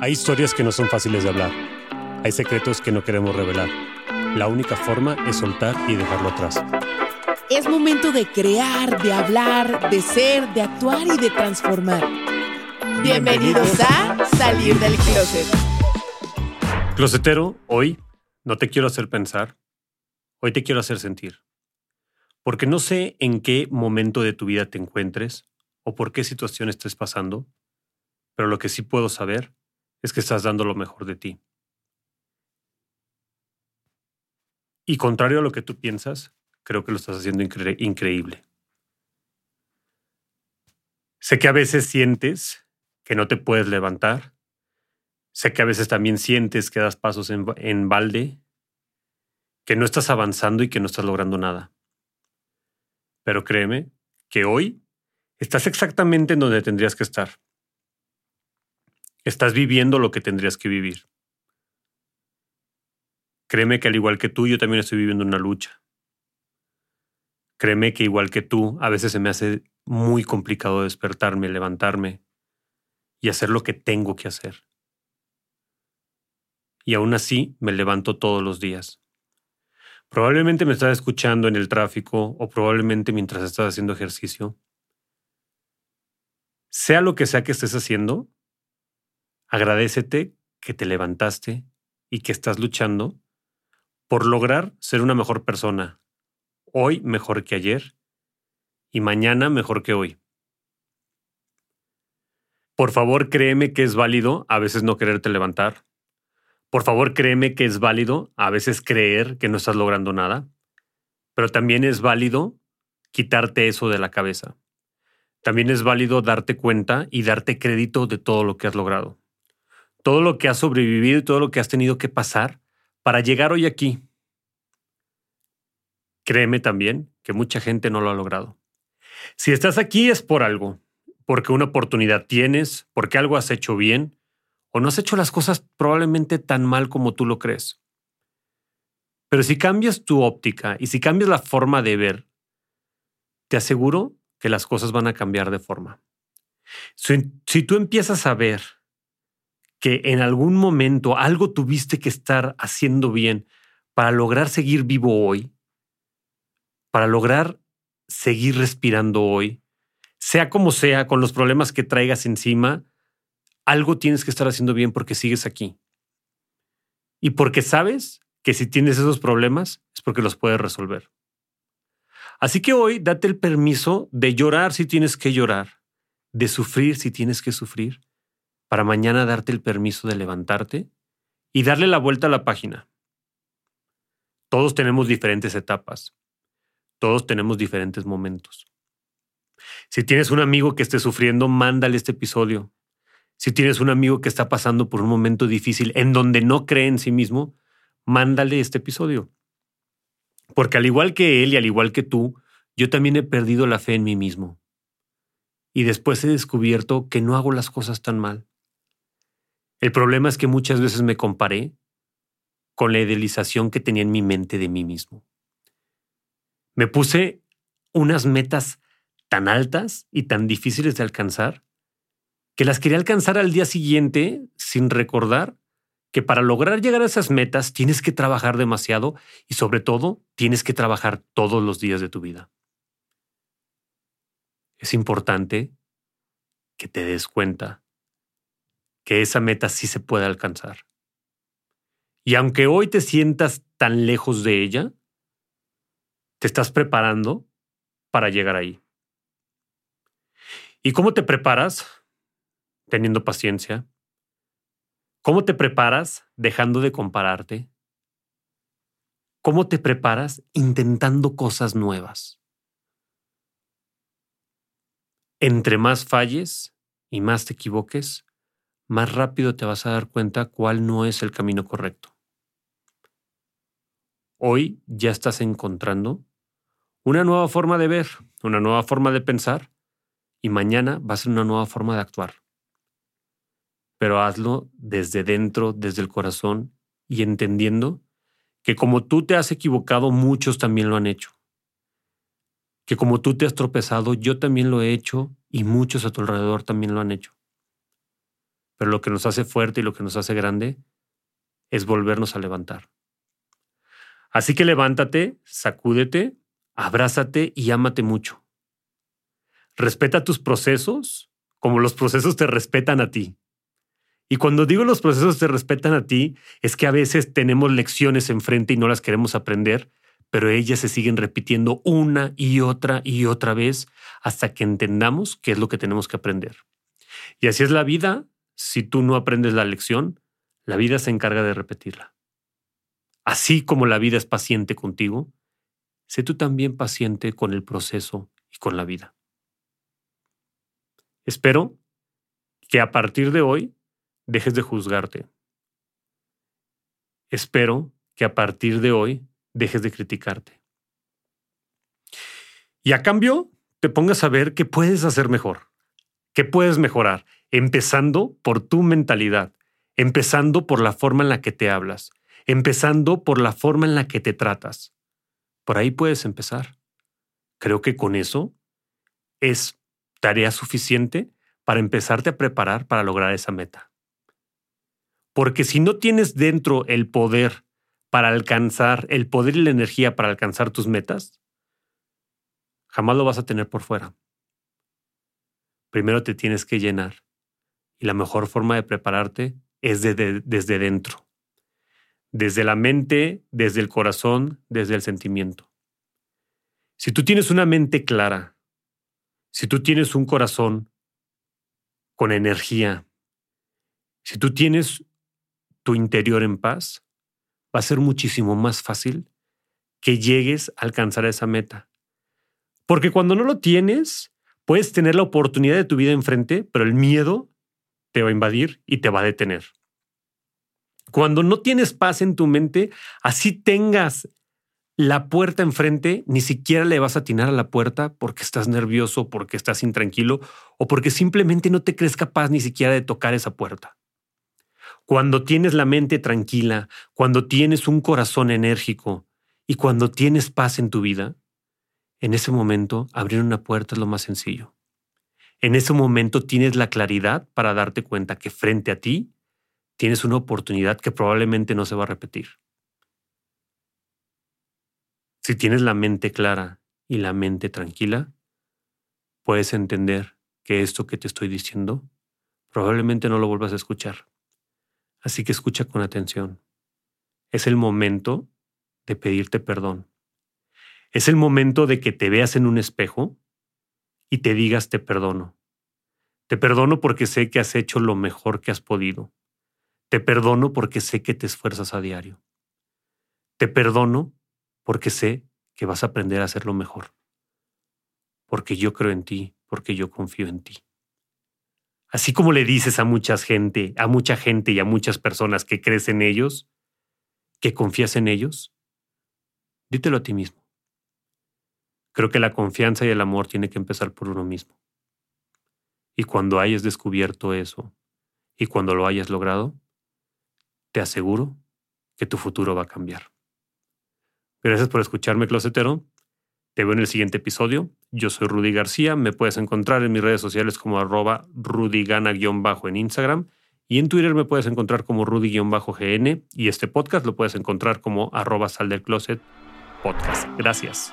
Hay historias que no son fáciles de hablar. Hay secretos que no queremos revelar. La única forma es soltar y dejarlo atrás. Es momento de crear, de hablar, de ser, de actuar y de transformar. Bienvenidos a Salir del Closet. Closetero, hoy no te quiero hacer pensar, hoy te quiero hacer sentir. Porque no sé en qué momento de tu vida te encuentres o por qué situación estés pasando, pero lo que sí puedo saber es que estás dando lo mejor de ti. Y contrario a lo que tú piensas, creo que lo estás haciendo incre- increíble. Sé que a veces sientes que no te puedes levantar. Sé que a veces también sientes que das pasos en, en balde, que no estás avanzando y que no estás logrando nada. Pero créeme que hoy estás exactamente en donde tendrías que estar. Estás viviendo lo que tendrías que vivir. Créeme que al igual que tú, yo también estoy viviendo una lucha. Créeme que igual que tú, a veces se me hace muy complicado despertarme, levantarme y hacer lo que tengo que hacer. Y aún así me levanto todos los días. Probablemente me estás escuchando en el tráfico o probablemente mientras estás haciendo ejercicio. Sea lo que sea que estés haciendo, agradecete que te levantaste y que estás luchando por lograr ser una mejor persona, hoy mejor que ayer y mañana mejor que hoy. Por favor, créeme que es válido a veces no quererte levantar. Por favor, créeme que es válido a veces creer que no estás logrando nada. Pero también es válido quitarte eso de la cabeza. También es válido darte cuenta y darte crédito de todo lo que has logrado. Todo lo que has sobrevivido y todo lo que has tenido que pasar para llegar hoy aquí. Créeme también que mucha gente no lo ha logrado. Si estás aquí es por algo, porque una oportunidad tienes, porque algo has hecho bien, o no has hecho las cosas probablemente tan mal como tú lo crees. Pero si cambias tu óptica y si cambias la forma de ver, te aseguro que las cosas van a cambiar de forma. Si, si tú empiezas a ver que en algún momento algo tuviste que estar haciendo bien para lograr seguir vivo hoy, para lograr seguir respirando hoy, sea como sea, con los problemas que traigas encima, algo tienes que estar haciendo bien porque sigues aquí. Y porque sabes que si tienes esos problemas es porque los puedes resolver. Así que hoy date el permiso de llorar si tienes que llorar, de sufrir si tienes que sufrir, para mañana darte el permiso de levantarte y darle la vuelta a la página. Todos tenemos diferentes etapas. Todos tenemos diferentes momentos. Si tienes un amigo que esté sufriendo, mándale este episodio. Si tienes un amigo que está pasando por un momento difícil en donde no cree en sí mismo, mándale este episodio. Porque al igual que él y al igual que tú, yo también he perdido la fe en mí mismo. Y después he descubierto que no hago las cosas tan mal. El problema es que muchas veces me comparé con la idealización que tenía en mi mente de mí mismo. Me puse unas metas tan altas y tan difíciles de alcanzar que las quería alcanzar al día siguiente sin recordar que para lograr llegar a esas metas tienes que trabajar demasiado y sobre todo tienes que trabajar todos los días de tu vida. Es importante que te des cuenta que esa meta sí se puede alcanzar. Y aunque hoy te sientas tan lejos de ella, te estás preparando para llegar ahí. ¿Y cómo te preparas? Teniendo paciencia. ¿Cómo te preparas dejando de compararte? ¿Cómo te preparas intentando cosas nuevas? entre más falles y más te equivoques, más rápido te vas a dar cuenta cuál no es el camino correcto. Hoy ya estás encontrando una nueva forma de ver, una nueva forma de pensar y mañana va a ser una nueva forma de actuar. Pero hazlo desde dentro, desde el corazón y entendiendo que como tú te has equivocado, muchos también lo han hecho. Que como tú te has tropezado, yo también lo he hecho y muchos a tu alrededor también lo han hecho. Pero lo que nos hace fuerte y lo que nos hace grande es volvernos a levantar. Así que levántate, sacúdete, abrázate y ámate mucho. Respeta tus procesos como los procesos te respetan a ti. Y cuando digo los procesos te respetan a ti, es que a veces tenemos lecciones enfrente y no las queremos aprender, pero ellas se siguen repitiendo una y otra y otra vez hasta que entendamos qué es lo que tenemos que aprender. Y así es la vida. Si tú no aprendes la lección, la vida se encarga de repetirla. Así como la vida es paciente contigo, sé tú también paciente con el proceso y con la vida. Espero que a partir de hoy dejes de juzgarte. Espero que a partir de hoy dejes de criticarte. Y a cambio, te pongas a ver qué puedes hacer mejor, qué puedes mejorar, empezando por tu mentalidad, empezando por la forma en la que te hablas, empezando por la forma en la que te tratas. Por ahí puedes empezar. Creo que con eso es tarea suficiente para empezarte a preparar para lograr esa meta. Porque si no tienes dentro el poder para alcanzar, el poder y la energía para alcanzar tus metas, jamás lo vas a tener por fuera. Primero te tienes que llenar. Y la mejor forma de prepararte es desde dentro. Desde la mente, desde el corazón, desde el sentimiento. Si tú tienes una mente clara, si tú tienes un corazón con energía, si tú tienes tu interior en paz, va a ser muchísimo más fácil que llegues a alcanzar esa meta. Porque cuando no lo tienes, puedes tener la oportunidad de tu vida enfrente, pero el miedo te va a invadir y te va a detener. Cuando no tienes paz en tu mente, así tengas la puerta enfrente, ni siquiera le vas a atinar a la puerta porque estás nervioso, porque estás intranquilo o porque simplemente no te crees capaz ni siquiera de tocar esa puerta. Cuando tienes la mente tranquila, cuando tienes un corazón enérgico y cuando tienes paz en tu vida, en ese momento abrir una puerta es lo más sencillo. En ese momento tienes la claridad para darte cuenta que frente a ti tienes una oportunidad que probablemente no se va a repetir. Si tienes la mente clara y la mente tranquila, puedes entender que esto que te estoy diciendo probablemente no lo vuelvas a escuchar. Así que escucha con atención. Es el momento de pedirte perdón. Es el momento de que te veas en un espejo y te digas te perdono. Te perdono porque sé que has hecho lo mejor que has podido. Te perdono porque sé que te esfuerzas a diario. Te perdono porque sé que vas a aprender a hacerlo mejor. Porque yo creo en ti, porque yo confío en ti. Así como le dices a mucha gente, a mucha gente y a muchas personas que crees en ellos, que confías en ellos, dítelo a ti mismo. Creo que la confianza y el amor tiene que empezar por uno mismo. Y cuando hayas descubierto eso y cuando lo hayas logrado, te aseguro que tu futuro va a cambiar. Gracias por escucharme, Closetero. Te veo en el siguiente episodio. Yo soy Rudy García. Me puedes encontrar en mis redes sociales como arroba rudygana-bajo en Instagram. Y en Twitter me puedes encontrar como rudy-gn. Y este podcast lo puedes encontrar como arroba sal del closet podcast. Gracias.